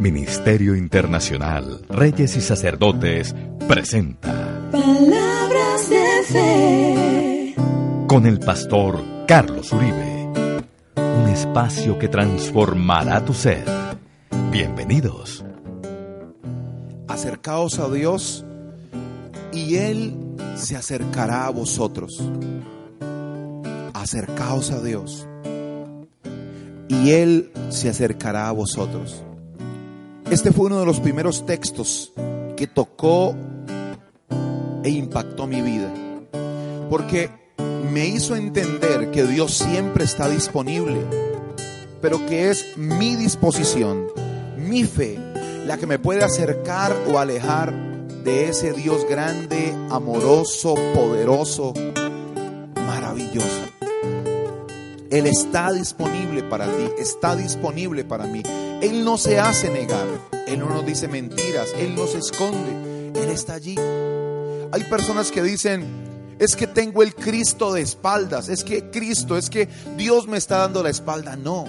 Ministerio Internacional Reyes y Sacerdotes presenta Palabras de fe. con el pastor Carlos Uribe. Un espacio que transformará tu ser. Bienvenidos. Acercaos a Dios y Él se acercará a vosotros. Acercaos a Dios y Él se acercará a vosotros. Este fue uno de los primeros textos que tocó e impactó mi vida. Porque me hizo entender que Dios siempre está disponible, pero que es mi disposición, mi fe, la que me puede acercar o alejar de ese Dios grande, amoroso, poderoso, maravilloso. Él está disponible para ti, está disponible para mí. Él no se hace negar, Él no nos dice mentiras, Él no se esconde, Él está allí. Hay personas que dicen, es que tengo el Cristo de espaldas, es que Cristo, es que Dios me está dando la espalda. No,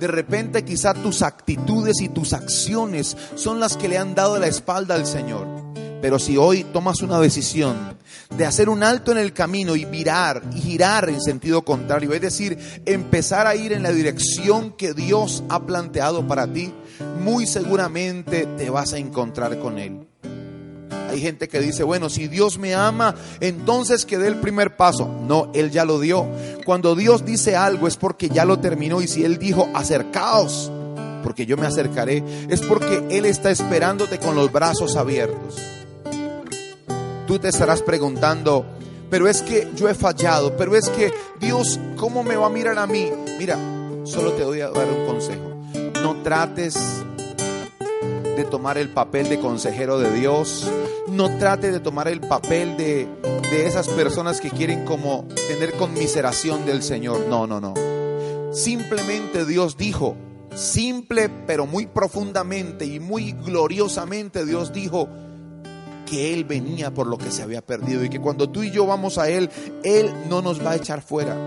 de repente quizá tus actitudes y tus acciones son las que le han dado la espalda al Señor. Pero si hoy tomas una decisión de hacer un alto en el camino y virar y girar en sentido contrario, es decir, empezar a ir en la dirección que Dios ha planteado para ti, muy seguramente te vas a encontrar con Él. Hay gente que dice, bueno, si Dios me ama, entonces que dé el primer paso. No, Él ya lo dio. Cuando Dios dice algo es porque ya lo terminó y si Él dijo, acercaos, porque yo me acercaré, es porque Él está esperándote con los brazos abiertos. Tú te estarás preguntando, pero es que yo he fallado, pero es que Dios, ¿cómo me va a mirar a mí? Mira, solo te voy a dar un consejo. No trates de tomar el papel de consejero de Dios. No trates de tomar el papel de, de esas personas que quieren como tener conmiseración del Señor. No, no, no. Simplemente Dios dijo, simple pero muy profundamente y muy gloriosamente Dios dijo que Él venía por lo que se había perdido y que cuando tú y yo vamos a Él, Él no nos va a echar fuera.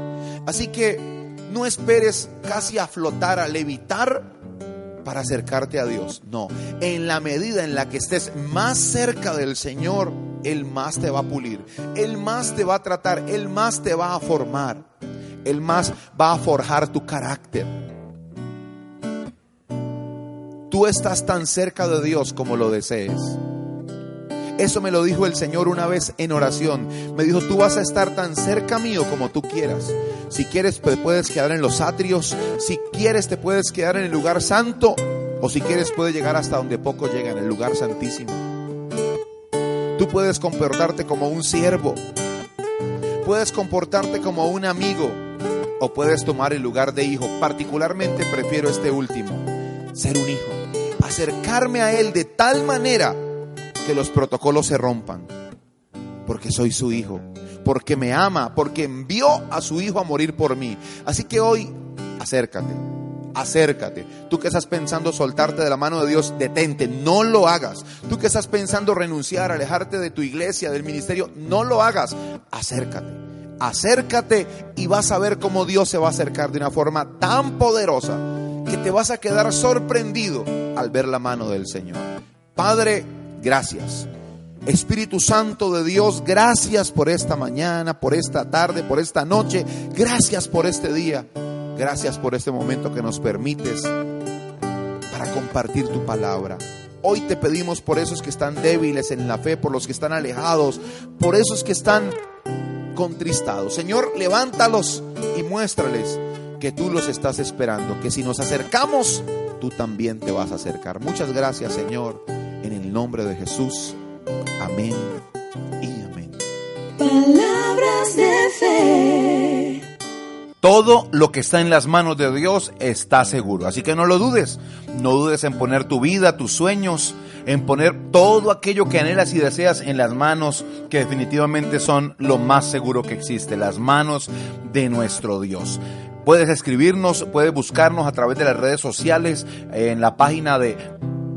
Así que no esperes casi a flotar, a levitar para acercarte a Dios. No, en la medida en la que estés más cerca del Señor, Él más te va a pulir, Él más te va a tratar, Él más te va a formar, Él más va a forjar tu carácter. Tú estás tan cerca de Dios como lo desees. Eso me lo dijo el Señor una vez en oración. Me dijo, tú vas a estar tan cerca mío como tú quieras. Si quieres, te puedes quedar en los atrios. Si quieres, te puedes quedar en el lugar santo. O si quieres, puedes llegar hasta donde poco llega, en el lugar santísimo. Tú puedes comportarte como un siervo. Puedes comportarte como un amigo. O puedes tomar el lugar de hijo. Particularmente prefiero este último. Ser un hijo. Acercarme a Él de tal manera que los protocolos se rompan. Porque soy su hijo. Porque me ama. Porque envió a su hijo a morir por mí. Así que hoy, acércate. Acércate. Tú que estás pensando soltarte de la mano de Dios, detente. No lo hagas. Tú que estás pensando renunciar, alejarte de tu iglesia, del ministerio, no lo hagas. Acércate. Acércate y vas a ver cómo Dios se va a acercar de una forma tan poderosa que te vas a quedar sorprendido al ver la mano del Señor. Padre, gracias. Espíritu Santo de Dios, gracias por esta mañana, por esta tarde, por esta noche. Gracias por este día. Gracias por este momento que nos permites para compartir tu palabra. Hoy te pedimos por esos que están débiles en la fe, por los que están alejados, por esos que están contristados. Señor, levántalos y muéstrales que tú los estás esperando, que si nos acercamos, tú también te vas a acercar. Muchas gracias, Señor, en el nombre de Jesús. Amén y amén. Palabras de fe. Todo lo que está en las manos de Dios está seguro. Así que no lo dudes. No dudes en poner tu vida, tus sueños, en poner todo aquello que anhelas y deseas en las manos que definitivamente son lo más seguro que existe, las manos de nuestro Dios. Puedes escribirnos, puedes buscarnos a través de las redes sociales, en la página de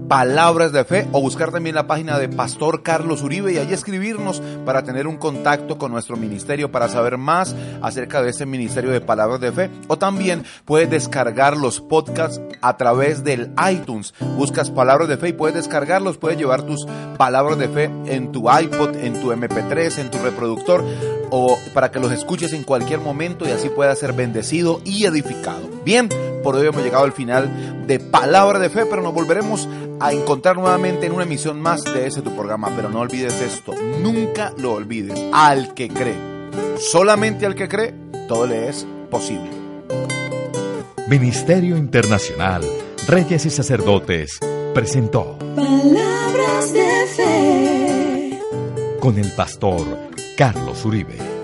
Palabras de Fe o buscar también la página de Pastor Carlos Uribe y allí escribirnos para tener un contacto con nuestro ministerio, para saber más acerca de ese ministerio de Palabras de Fe. O también puedes descargar los podcasts a través del iTunes. Buscas Palabras de Fe y puedes descargarlos, puedes llevar tus Palabras de Fe en tu iPod, en tu MP3, en tu reproductor o para que los escuches en cualquier momento y así puedas ser bendecido y edificado. Bien, por hoy hemos llegado al final de Palabra de Fe, pero nos volveremos a encontrar nuevamente en una emisión más de ese tu programa. Pero no olvides esto, nunca lo olvides. Al que cree, solamente al que cree, todo le es posible. Ministerio Internacional, Reyes y Sacerdotes, presentó Palabras de fe. con el pastor Carlos Uribe.